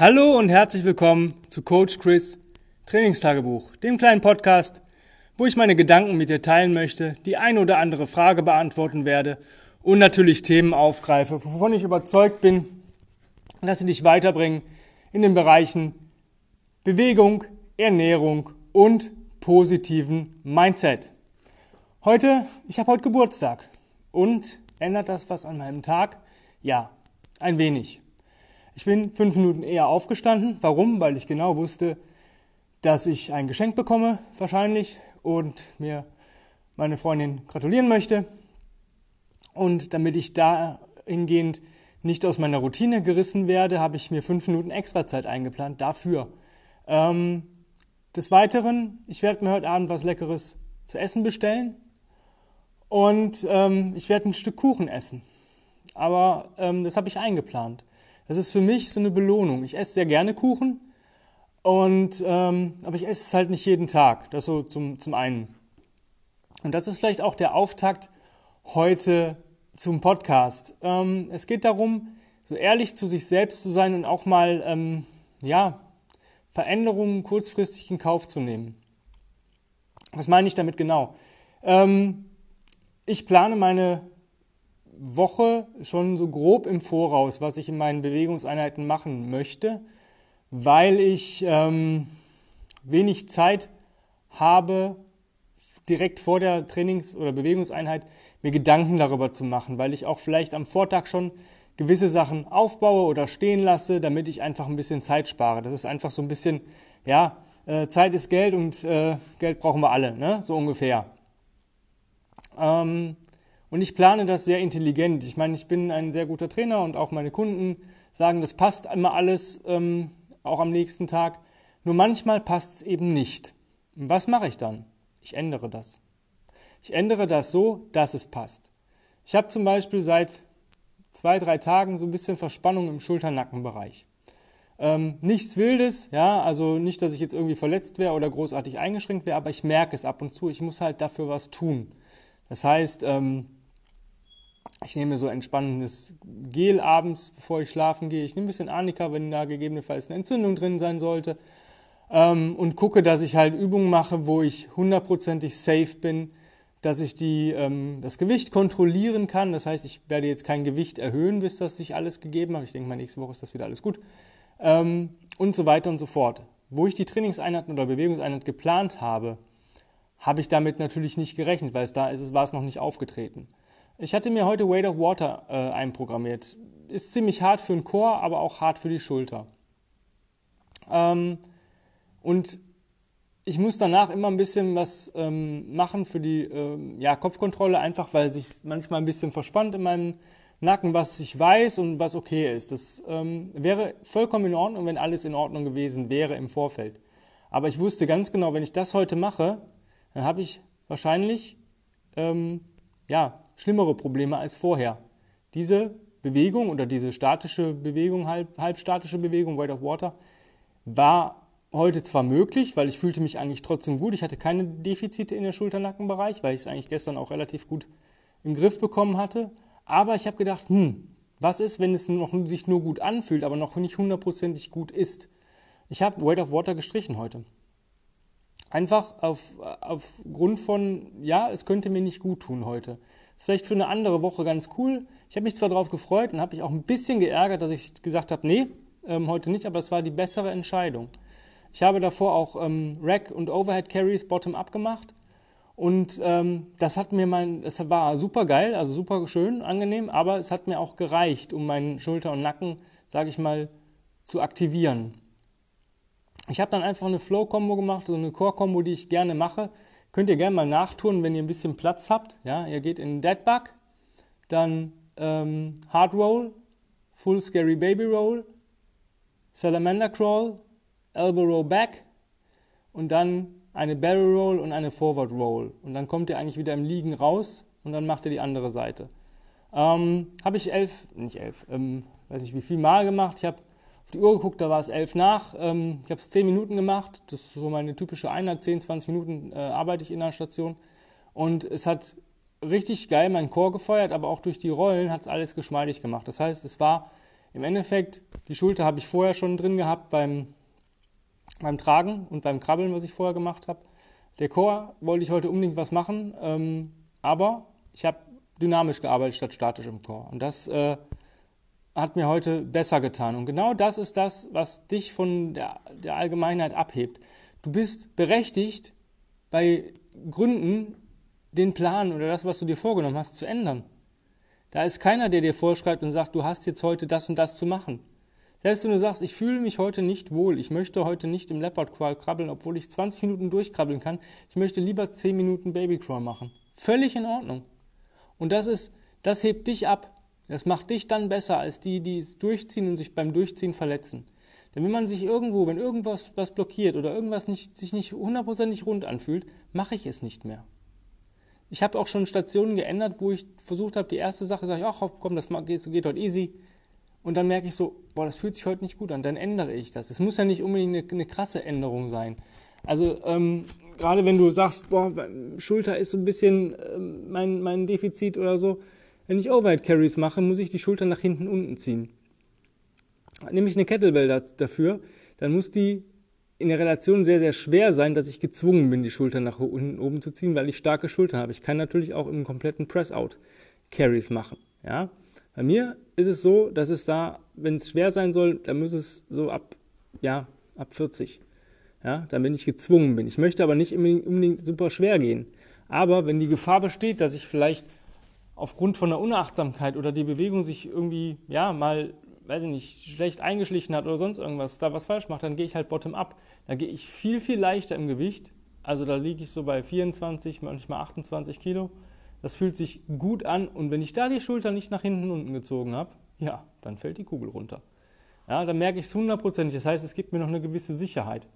Hallo und herzlich willkommen zu Coach Chris Trainingstagebuch, dem kleinen Podcast, wo ich meine Gedanken mit dir teilen möchte, die eine oder andere Frage beantworten werde und natürlich Themen aufgreife, wovon ich überzeugt bin, dass sie dich weiterbringen in den Bereichen Bewegung, Ernährung und positiven Mindset. Heute, ich habe heute Geburtstag und ändert das was an meinem Tag? Ja, ein wenig. Ich bin fünf Minuten eher aufgestanden. Warum? Weil ich genau wusste, dass ich ein Geschenk bekomme, wahrscheinlich, und mir meine Freundin gratulieren möchte. Und damit ich dahingehend nicht aus meiner Routine gerissen werde, habe ich mir fünf Minuten extra Zeit eingeplant dafür. Ähm, des Weiteren, ich werde mir heute Abend was Leckeres zu essen bestellen und ähm, ich werde ein Stück Kuchen essen. Aber ähm, das habe ich eingeplant. Das ist für mich so eine Belohnung. Ich esse sehr gerne Kuchen, und, ähm, aber ich esse es halt nicht jeden Tag. Das so zum, zum einen. Und das ist vielleicht auch der Auftakt heute zum Podcast. Ähm, es geht darum, so ehrlich zu sich selbst zu sein und auch mal ähm, ja, Veränderungen kurzfristig in Kauf zu nehmen. Was meine ich damit genau? Ähm, ich plane meine Woche schon so grob im Voraus, was ich in meinen Bewegungseinheiten machen möchte, weil ich ähm, wenig Zeit habe, direkt vor der Trainings- oder Bewegungseinheit mir Gedanken darüber zu machen, weil ich auch vielleicht am Vortag schon gewisse Sachen aufbaue oder stehen lasse, damit ich einfach ein bisschen Zeit spare. Das ist einfach so ein bisschen, ja, äh, Zeit ist Geld und äh, Geld brauchen wir alle, ne? so ungefähr. Ähm, und ich plane das sehr intelligent. Ich meine, ich bin ein sehr guter Trainer und auch meine Kunden sagen, das passt immer alles, ähm, auch am nächsten Tag. Nur manchmal passt es eben nicht. Und was mache ich dann? Ich ändere das. Ich ändere das so, dass es passt. Ich habe zum Beispiel seit zwei, drei Tagen so ein bisschen Verspannung im Schulternackenbereich. Ähm, nichts Wildes, ja, also nicht, dass ich jetzt irgendwie verletzt wäre oder großartig eingeschränkt wäre, aber ich merke es ab und zu. Ich muss halt dafür was tun. Das heißt, ähm, ich nehme so entspannendes Gel abends, bevor ich schlafen gehe. Ich nehme ein bisschen Arnika, wenn da gegebenenfalls eine Entzündung drin sein sollte. Ähm, und gucke, dass ich halt Übungen mache, wo ich hundertprozentig safe bin, dass ich die, ähm, das Gewicht kontrollieren kann. Das heißt, ich werde jetzt kein Gewicht erhöhen, bis das sich alles gegeben hat. Ich denke mal, nächste Woche ist das wieder alles gut. Ähm, und so weiter und so fort. Wo ich die Trainingseinheiten oder Bewegungseinheit geplant habe, habe ich damit natürlich nicht gerechnet, weil es da ist, war es noch nicht aufgetreten. Ich hatte mir heute Weight of Water äh, einprogrammiert. Ist ziemlich hart für den Chor, aber auch hart für die Schulter. Ähm, und ich muss danach immer ein bisschen was ähm, machen für die ähm, ja, Kopfkontrolle, einfach weil sich manchmal ein bisschen verspannt in meinem Nacken, was ich weiß und was okay ist. Das ähm, wäre vollkommen in Ordnung, wenn alles in Ordnung gewesen wäre im Vorfeld. Aber ich wusste ganz genau, wenn ich das heute mache, dann habe ich wahrscheinlich ähm, ja, schlimmere Probleme als vorher. Diese Bewegung oder diese statische Bewegung, halb, halbstatische Bewegung, Weight of Water, war heute zwar möglich, weil ich fühlte mich eigentlich trotzdem gut. Ich hatte keine Defizite in der Schulternackenbereich, weil ich es eigentlich gestern auch relativ gut im Griff bekommen hatte. Aber ich habe gedacht, hm, was ist, wenn es noch, sich nur gut anfühlt, aber noch nicht hundertprozentig gut ist? Ich habe Weight of Water gestrichen heute. Einfach auf, aufgrund von, ja, es könnte mir nicht gut tun heute. Ist vielleicht für eine andere Woche ganz cool. Ich habe mich zwar darauf gefreut und habe mich auch ein bisschen geärgert, dass ich gesagt habe, nee, ähm, heute nicht, aber es war die bessere Entscheidung. Ich habe davor auch ähm, Rack und Overhead Carries bottom-up gemacht und ähm, das hat mir mein, es war super geil, also super schön, angenehm, aber es hat mir auch gereicht, um meinen Schulter und Nacken, sage ich mal, zu aktivieren. Ich habe dann einfach eine Flow-Kombo gemacht, so eine Core-Kombo, die ich gerne mache. Könnt ihr gerne mal nachtun, wenn ihr ein bisschen Platz habt. Ja, ihr geht in Dead Bug, dann ähm, Hard Roll, Full Scary Baby Roll, Salamander Crawl, Elbow Roll Back und dann eine Barrel Roll und eine Forward Roll. Und dann kommt ihr eigentlich wieder im Liegen raus und dann macht ihr die andere Seite. Ähm, habe ich elf, nicht elf, ähm, weiß nicht wie viel Mal gemacht. Ich habe auf die Uhr geguckt, da war es elf nach. Ähm, ich habe es zehn Minuten gemacht. Das ist so meine typische Einheit. 10, 20 Minuten äh, arbeite ich in der Station. Und es hat richtig geil meinen Chor gefeuert, aber auch durch die Rollen hat es alles geschmeidig gemacht. Das heißt, es war Im Endeffekt, die Schulter habe ich vorher schon drin gehabt beim, beim Tragen und beim Krabbeln, was ich vorher gemacht habe. Der Core wollte ich heute unbedingt was machen, ähm, aber ich habe dynamisch gearbeitet statt statisch im Core. Und das äh, hat mir heute besser getan. Und genau das ist das, was dich von der, der Allgemeinheit abhebt. Du bist berechtigt, bei Gründen den Plan oder das, was du dir vorgenommen hast, zu ändern. Da ist keiner, der dir vorschreibt und sagt, du hast jetzt heute das und das zu machen. Selbst wenn du sagst, ich fühle mich heute nicht wohl, ich möchte heute nicht im Leopard Crawl krabbeln, obwohl ich 20 Minuten durchkrabbeln kann, ich möchte lieber 10 Minuten Baby Crawl machen. Völlig in Ordnung. Und das ist, das hebt dich ab. Das macht dich dann besser als die, die es durchziehen und sich beim Durchziehen verletzen. Denn wenn man sich irgendwo, wenn irgendwas was blockiert oder irgendwas nicht, sich nicht hundertprozentig rund anfühlt, mache ich es nicht mehr. Ich habe auch schon Stationen geändert, wo ich versucht habe, die erste Sache sage ich, ach komm, das geht, geht heute easy. Und dann merke ich so, boah, das fühlt sich heute nicht gut an, dann ändere ich das. Es muss ja nicht unbedingt eine, eine krasse Änderung sein. Also ähm, gerade wenn du sagst, boah, Schulter ist so ein bisschen ähm, mein, mein Defizit oder so, wenn ich Overhead Carries mache, muss ich die Schulter nach hinten unten ziehen. Nehme ich eine Kettlebell dafür, dann muss die in der Relation sehr, sehr schwer sein, dass ich gezwungen bin, die Schulter nach unten oben zu ziehen, weil ich starke Schultern habe. Ich kann natürlich auch im kompletten Press-Out Carries machen. Ja? Bei mir ist es so, dass es da, wenn es schwer sein soll, dann muss es so ab, ja, ab 40. Ja, dann bin ich gezwungen bin. Ich möchte aber nicht unbedingt super schwer gehen. Aber wenn die Gefahr besteht, dass ich vielleicht aufgrund von der Unachtsamkeit oder die Bewegung sich irgendwie, ja, mal, weiß ich nicht, schlecht eingeschlichen hat oder sonst irgendwas, da was falsch macht, dann gehe ich halt bottom up. Da gehe ich viel, viel leichter im Gewicht. Also da liege ich so bei 24, manchmal 28 Kilo. Das fühlt sich gut an und wenn ich da die Schulter nicht nach hinten unten gezogen habe, ja, dann fällt die Kugel runter. Ja, dann merke ich es hundertprozentig. Das heißt, es gibt mir noch eine gewisse Sicherheit.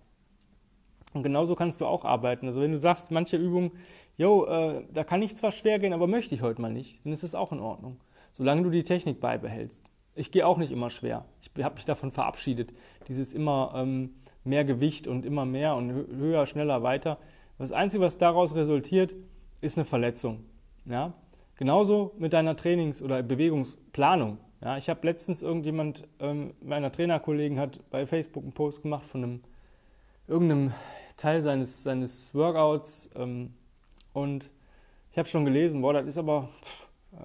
Und genauso kannst du auch arbeiten. Also wenn du sagst, manche Übungen, yo, äh, da kann ich zwar schwer gehen, aber möchte ich heute mal nicht, dann ist es auch in Ordnung. Solange du die Technik beibehältst. Ich gehe auch nicht immer schwer. Ich habe mich davon verabschiedet. Dieses immer ähm, mehr Gewicht und immer mehr und höher, schneller, weiter. Das Einzige, was daraus resultiert, ist eine Verletzung. Ja? Genauso mit deiner Trainings- oder Bewegungsplanung. Ja, ich habe letztens irgendjemand, ähm, meiner Trainerkollegen hat bei Facebook einen Post gemacht von einem irgendeinem Teil seines, seines Workouts ähm, und ich habe schon gelesen, boah, das ist aber,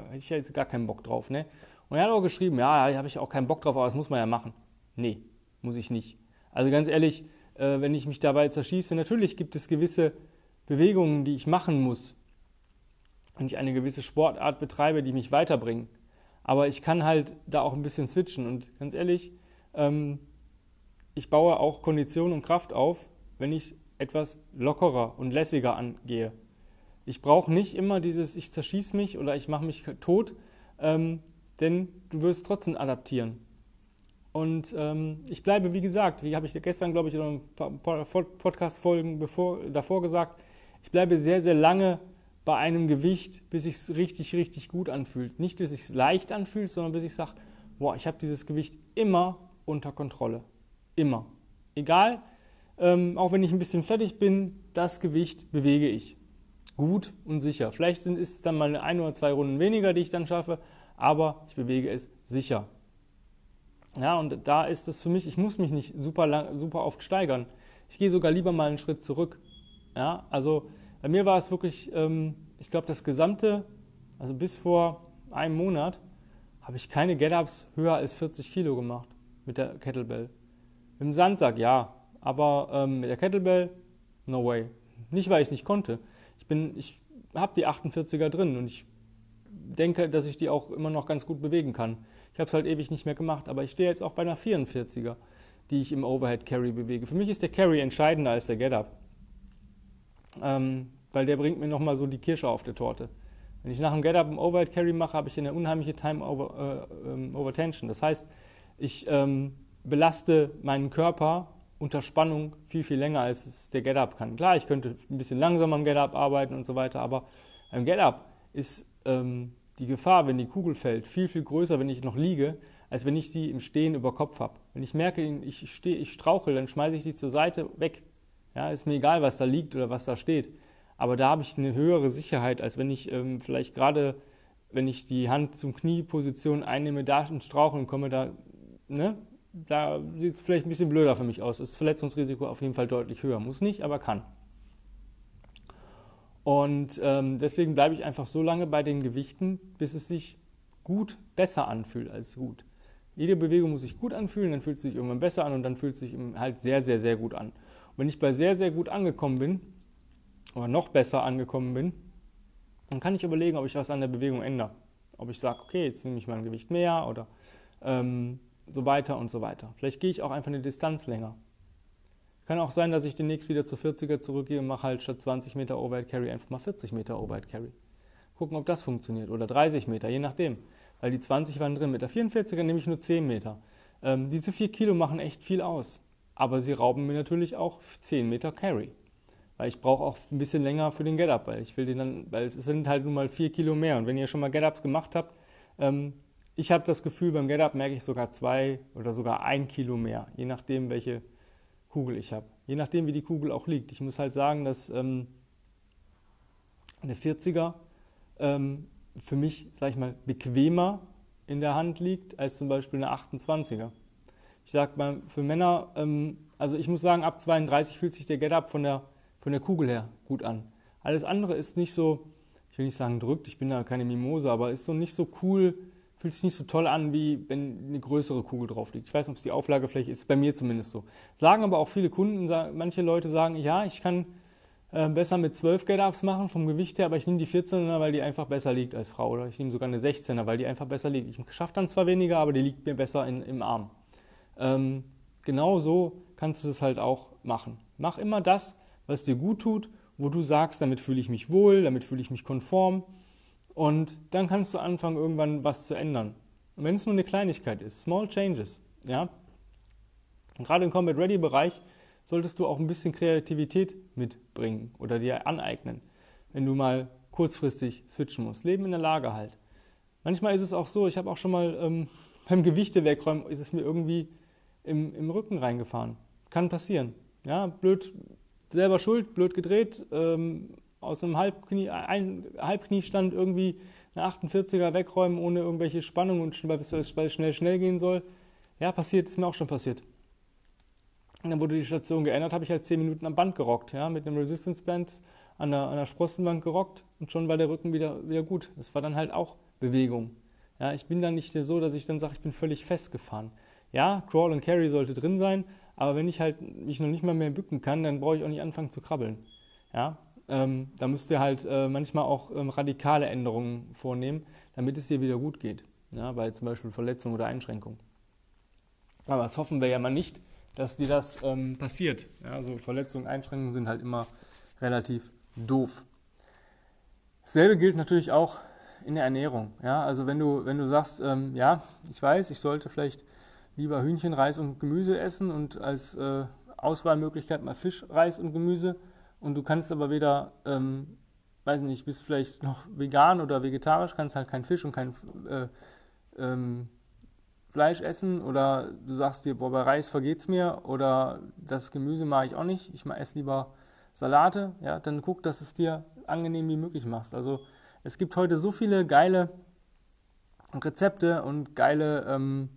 hätte ich ja jetzt gar keinen Bock drauf, ne? Und er hat auch geschrieben, ja, da habe ich auch keinen Bock drauf, aber das muss man ja machen. Nee, muss ich nicht. Also ganz ehrlich, äh, wenn ich mich dabei zerschieße, natürlich gibt es gewisse Bewegungen, die ich machen muss, wenn ich eine gewisse Sportart betreibe, die mich weiterbringen. Aber ich kann halt da auch ein bisschen switchen. Und ganz ehrlich, ähm, ich baue auch Kondition und Kraft auf, wenn ich es etwas lockerer und lässiger angehe. Ich brauche nicht immer dieses, ich zerschieße mich oder ich mache mich tot, ähm, denn du wirst trotzdem adaptieren. Und ähm, ich bleibe, wie gesagt, wie habe ich gestern, glaube ich, in ein paar Podcast-Folgen davor gesagt, ich bleibe sehr, sehr lange bei einem Gewicht, bis es richtig, richtig gut anfühlt. Nicht, bis es leicht anfühlt, sondern bis ich sage, boah, ich habe dieses Gewicht immer unter Kontrolle. Immer. Egal, ähm, auch wenn ich ein bisschen fertig bin, das Gewicht bewege ich. Gut und sicher. Vielleicht sind, ist es dann mal ein oder zwei Runden weniger, die ich dann schaffe, aber ich bewege es sicher. Ja, und da ist es für mich, ich muss mich nicht super, lang, super oft steigern. Ich gehe sogar lieber mal einen Schritt zurück. Ja, also bei mir war es wirklich, ähm, ich glaube, das gesamte, also bis vor einem Monat, habe ich keine Get-Ups höher als 40 Kilo gemacht mit der Kettlebell. Dem Sandsack ja, aber ähm, mit der Kettlebell, no way. Nicht, weil ich es nicht konnte. Ich ich habe die 48er drin und ich denke, dass ich die auch immer noch ganz gut bewegen kann. Ich habe es halt ewig nicht mehr gemacht, aber ich stehe jetzt auch bei einer 44er, die ich im Overhead Carry bewege. Für mich ist der Carry entscheidender als der Get-Up, ähm, weil der bringt mir nochmal so die Kirsche auf der Torte. Wenn ich nach dem Get-Up einen Overhead Carry mache, habe ich eine unheimliche Time over, äh, ähm, over Tension. Das heißt, ich ähm, belaste meinen Körper unter Spannung viel, viel länger, als es der Get-Up kann. Klar, ich könnte ein bisschen langsamer am Get-Up arbeiten und so weiter, aber beim Get-Up ist ähm, die Gefahr, wenn die Kugel fällt, viel, viel größer, wenn ich noch liege, als wenn ich sie im Stehen über Kopf habe. Wenn ich merke, ich, stehe, ich strauchel, dann schmeiße ich die zur Seite weg. Ja, ist mir egal, was da liegt oder was da steht. Aber da habe ich eine höhere Sicherheit, als wenn ich ähm, vielleicht gerade, wenn ich die Hand zum Knieposition einnehme, da und straucheln komme, da ne, da sieht es vielleicht ein bisschen blöder für mich aus. Das Verletzungsrisiko auf jeden Fall deutlich höher. Muss nicht, aber kann. Und ähm, deswegen bleibe ich einfach so lange bei den Gewichten, bis es sich gut besser anfühlt als gut. Jede Bewegung muss sich gut anfühlen, dann fühlt es sich irgendwann besser an und dann fühlt es sich halt sehr, sehr, sehr gut an. Und wenn ich bei sehr, sehr gut angekommen bin, oder noch besser angekommen bin, dann kann ich überlegen, ob ich was an der Bewegung ändere. Ob ich sage, okay, jetzt nehme ich mal ein Gewicht mehr oder ähm, so weiter und so weiter. Vielleicht gehe ich auch einfach eine Distanz länger. Kann auch sein, dass ich demnächst wieder zu 40er zurückgehe und mache halt statt 20 Meter Overhead Carry einfach mal 40 Meter Overhead Carry. Gucken, ob das funktioniert. Oder 30 Meter, je nachdem. Weil die 20 waren drin. Mit der 44er nehme ich nur 10 Meter. Ähm, diese 4 Kilo machen echt viel aus. Aber sie rauben mir natürlich auch 10 Meter Carry. Weil ich brauche auch ein bisschen länger für den Get-Up, weil ich will den dann, weil es sind halt nun mal 4 Kilo mehr. Und wenn ihr schon mal Get-Ups gemacht habt, ähm, ich habe das Gefühl, beim Get-Up merke ich sogar zwei oder sogar ein Kilo mehr, je nachdem, welche Kugel ich habe. Je nachdem, wie die Kugel auch liegt. Ich muss halt sagen, dass ähm, eine 40er ähm, für mich, sag ich mal, bequemer in der Hand liegt als zum Beispiel eine 28er. Ich sag mal, für Männer, ähm, also ich muss sagen, ab 32 fühlt sich der Get-Up von der, von der Kugel her gut an. Alles andere ist nicht so, ich will nicht sagen drückt, ich bin da keine Mimose, aber ist so nicht so cool, fühlt sich nicht so toll an, wie wenn eine größere Kugel drauf liegt. Ich weiß nicht, ob es die Auflagefläche ist, bei mir zumindest so. Sagen aber auch viele Kunden, manche Leute sagen, ja, ich kann äh, besser mit 12 Get-Ups machen vom Gewicht her, aber ich nehme die 14er, weil die einfach besser liegt als Frau. Oder ich nehme sogar eine 16er, weil die einfach besser liegt. Ich schaffe dann zwar weniger, aber die liegt mir besser in, im Arm. Ähm, genau so kannst du das halt auch machen. Mach immer das, was dir gut tut, wo du sagst, damit fühle ich mich wohl, damit fühle ich mich konform. Und dann kannst du anfangen, irgendwann was zu ändern. Und wenn es nur eine Kleinigkeit ist, small changes, ja. Und gerade im Combat Ready Bereich solltest du auch ein bisschen Kreativität mitbringen oder dir aneignen, wenn du mal kurzfristig switchen musst. Leben in der Lage halt. Manchmal ist es auch so, ich habe auch schon mal ähm, beim Gewichte wegräumen, ist es mir irgendwie im, im Rücken reingefahren. Kann passieren. Ja, blöd, selber schuld, blöd gedreht, ähm, aus einem Halbknie, ein Halbkniestand irgendwie eine 48er wegräumen ohne irgendwelche Spannung und weil es schnell, schnell gehen soll. Ja, passiert, ist mir auch schon passiert. Und dann wurde die Station geändert, habe ich halt 10 Minuten am Band gerockt, ja, mit einem Resistance Band an der, an der Sprossenbank gerockt und schon war der Rücken wieder, wieder gut. Das war dann halt auch Bewegung. Ja, ich bin dann nicht so, dass ich dann sage, ich bin völlig festgefahren. Ja, Crawl und Carry sollte drin sein, aber wenn ich halt mich noch nicht mal mehr bücken kann, dann brauche ich auch nicht anfangen zu krabbeln. Ja, ähm, da müsst ihr halt äh, manchmal auch ähm, radikale Änderungen vornehmen, damit es dir wieder gut geht. Ja, bei zum Beispiel Verletzung oder Einschränkung. Aber das hoffen wir ja mal nicht, dass dir das ähm, passiert. Ja, also Verletzungen, Einschränkungen sind halt immer relativ doof. Dasselbe gilt natürlich auch in der Ernährung. Ja, also wenn du, wenn du sagst, ähm, ja, ich weiß, ich sollte vielleicht lieber Hühnchen, Reis und Gemüse essen und als äh, Auswahlmöglichkeit mal Fisch, Reis und Gemüse und du kannst aber weder, ähm, weiß nicht, bist vielleicht noch vegan oder vegetarisch, kannst halt kein Fisch und kein äh, ähm, Fleisch essen oder du sagst dir, boah, bei Reis vergeht's mir oder das Gemüse mag ich auch nicht, ich esse lieber Salate, ja, dann guck, dass es dir angenehm wie möglich machst. Also es gibt heute so viele geile Rezepte und geile, ähm,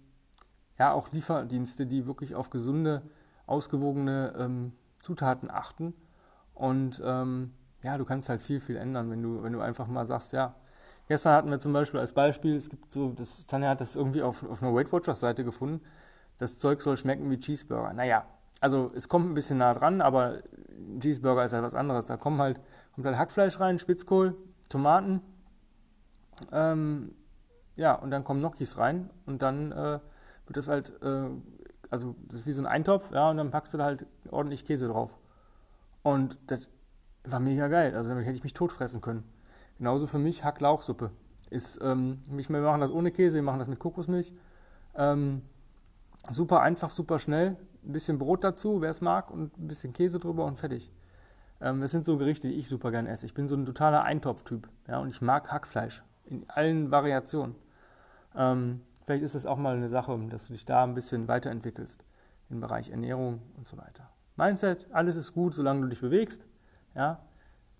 ja, auch Lieferdienste, die wirklich auf gesunde, ausgewogene ähm, Zutaten achten. Und ähm, ja, du kannst halt viel, viel ändern, wenn du, wenn du einfach mal sagst, ja, Gestern hatten wir zum Beispiel als Beispiel, es gibt so, das, Tanja hat das irgendwie auf, auf einer Weight Watchers Seite gefunden. Das Zeug soll schmecken wie Cheeseburger. Naja, also es kommt ein bisschen nah dran, aber Cheeseburger ist halt was anderes. Da kommen halt, kommt halt Hackfleisch rein, Spitzkohl, Tomaten, ähm, ja, und dann kommen Gnocchis rein und dann äh, wird das halt, äh, also das ist wie so ein Eintopf, ja, und dann packst du da halt ordentlich Käse drauf. Und das war mega geil. Also damit hätte ich mich totfressen können. Genauso für mich Hacklauchsuppe. Ist, ähm, wir machen das ohne Käse, wir machen das mit Kokosmilch. Ähm, super einfach, super schnell. Ein bisschen Brot dazu, wer es mag, und ein bisschen Käse drüber und fertig. Ähm, das sind so Gerichte, die ich super gerne esse. Ich bin so ein totaler Eintopftyp. Ja, und ich mag Hackfleisch in allen Variationen. Ähm, vielleicht ist es auch mal eine Sache, dass du dich da ein bisschen weiterentwickelst im Bereich Ernährung und so weiter. Mindset, alles ist gut, solange du dich bewegst. Ja,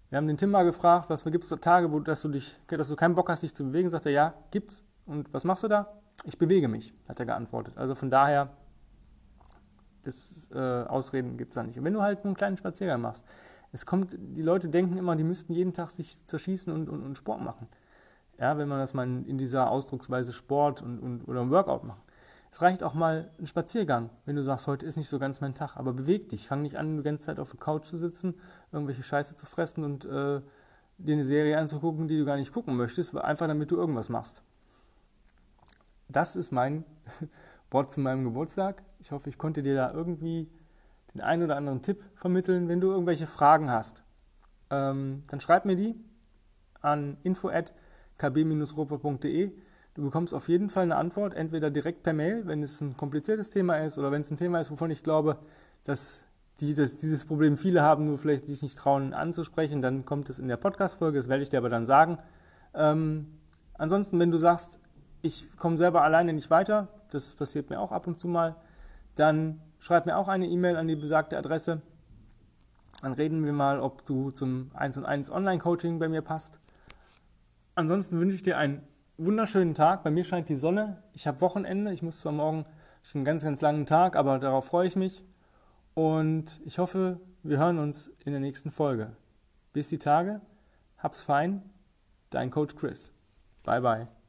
wir haben den Tim mal gefragt, was gibt es Tage, wo dass du dich, dass du keinen Bock hast, dich zu bewegen? Sagt er, ja, gibt's. Und was machst du da? ich bewege mich, hat er geantwortet. Also von daher, das, äh, Ausreden gibt es da nicht. Und wenn du halt nur einen kleinen Spaziergang machst, es kommt, die Leute denken immer, die müssten jeden Tag sich zerschießen und, und, und Sport machen. Ja, wenn man das mal in dieser Ausdrucksweise Sport und, und, oder Workout macht. Es reicht auch mal ein Spaziergang, wenn du sagst, heute ist nicht so ganz mein Tag, aber beweg dich. Fang nicht an, die ganze Zeit auf der Couch zu sitzen, irgendwelche Scheiße zu fressen und äh, dir eine Serie anzugucken, die du gar nicht gucken möchtest, einfach damit du irgendwas machst. Das ist mein Wort zu meinem Geburtstag. Ich hoffe, ich konnte dir da irgendwie den einen oder anderen Tipp vermitteln. Wenn du irgendwelche Fragen hast, ähm, dann schreib mir die an info@kb-robot.de. Du bekommst auf jeden Fall eine Antwort, entweder direkt per Mail, wenn es ein kompliziertes Thema ist, oder wenn es ein Thema ist, wovon ich glaube, dass, die, dass dieses Problem viele haben, nur vielleicht sich nicht trauen anzusprechen, dann kommt es in der Podcast-Folge, das werde ich dir aber dann sagen. Ähm, ansonsten, wenn du sagst, ich komme selber alleine nicht weiter, das passiert mir auch ab und zu mal, dann schreib mir auch eine E-Mail an die besagte Adresse. Dann reden wir mal, ob du zum 1 und 1 Online-Coaching bei mir passt. Ansonsten wünsche ich dir einen wunderschönen Tag. Bei mir scheint die Sonne. Ich habe Wochenende. Ich muss zwar morgen schon einen ganz, ganz langen Tag, aber darauf freue ich mich. Und ich hoffe, wir hören uns in der nächsten Folge. Bis die Tage. Hab's fein. Dein Coach Chris. Bye, bye.